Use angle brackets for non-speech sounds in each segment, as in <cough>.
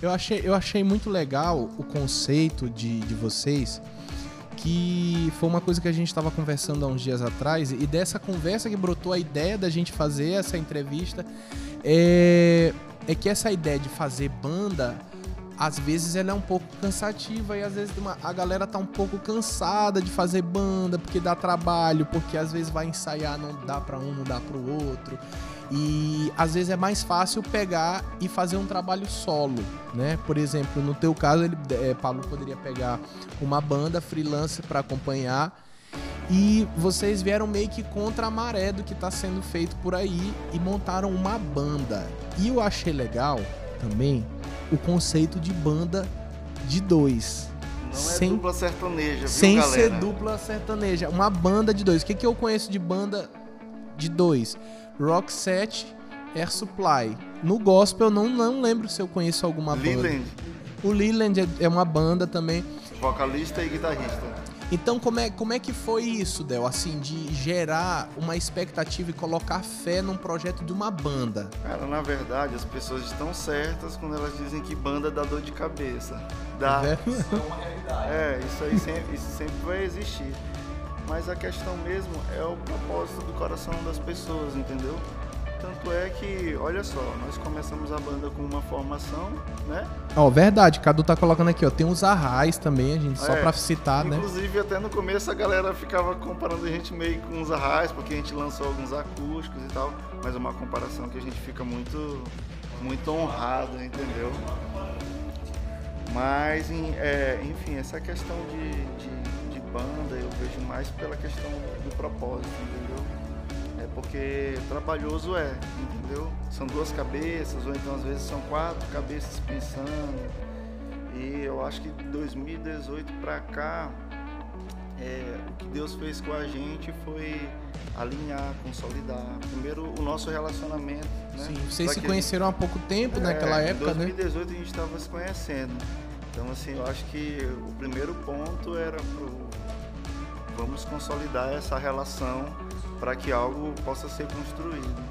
Eu achei, eu achei muito legal o conceito de, de vocês, que foi uma coisa que a gente estava conversando há uns dias atrás, e dessa conversa que brotou a ideia da gente fazer essa entrevista, é, é que essa ideia de fazer banda às vezes ela é um pouco cansativa e às vezes a galera tá um pouco cansada de fazer banda porque dá trabalho, porque às vezes vai ensaiar, não dá para um, não dá para o outro. E às vezes é mais fácil pegar e fazer um trabalho solo, né? Por exemplo, no teu caso, ele, é, Pablo poderia pegar uma banda freelance para acompanhar e vocês vieram meio que contra a maré do que está sendo feito por aí e montaram uma banda. E eu achei legal também o conceito de banda de dois. Não é sem, é dupla sertaneja, viu, Sem galera? ser dupla sertaneja. Uma banda de dois. O que, que eu conheço de banda de dois? Rock Set Air Supply. No gospel eu não, não lembro se eu conheço alguma Leland. banda. O Leland é, é uma banda também. Vocalista e guitarrista. Então, como é, como é que foi isso, Del? Assim, de gerar uma expectativa e colocar fé num projeto de uma banda? Cara, na verdade, as pessoas estão certas quando elas dizem que banda dá dor de cabeça. Dá. É, <laughs> Isso é uma realidade. É, isso aí sempre, isso sempre vai existir. Mas a questão mesmo é o propósito do coração das pessoas, entendeu? Tanto é que, olha só, nós começamos a banda com uma formação, né? Ó, verdade, Cadu tá colocando aqui, ó. Tem os arrais também, a gente, só É, pra citar, né? Inclusive, até no começo a galera ficava comparando a gente meio com os arrais, porque a gente lançou alguns acústicos e tal, mas é uma comparação que a gente fica muito, muito honrado, entendeu? Mas, é, enfim, essa questão de, de, de banda eu vejo mais pela questão do propósito, entendeu? É porque trabalhoso é, entendeu? São duas cabeças, ou então às vezes são quatro cabeças pensando. E eu acho que de 2018 pra cá, é, o que Deus fez com a gente foi alinhar, consolidar. Primeiro o nosso relacionamento, né? Sim, vocês Pra se conheceram há pouco tempo, naquela é, época, Em né? 2018 a gente estava se conhecendo. Então assim, eu acho que o primeiro ponto era pro vamos consolidar essa relação para que algo possa ser construído.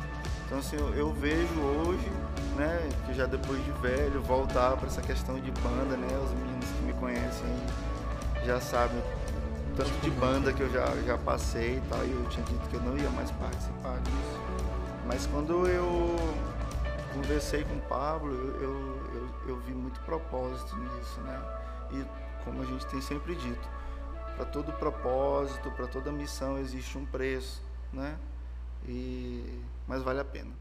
Então assim, eu, eu vejo hoje, né, que já depois de velho, voltar para essa questão de banda, né, os meninos que me conhecem já sabem o tanto de banda que eu já, já passei e tal, e eu tinha dito que eu não ia mais participar disso. Mas quando eu conversei com o Pablo, eu, eu, eu, vi muito propósito nisso, né? E como a gente tem sempre dito, para todo propósito, para toda missão existe um preço, né? E mas vale a pena.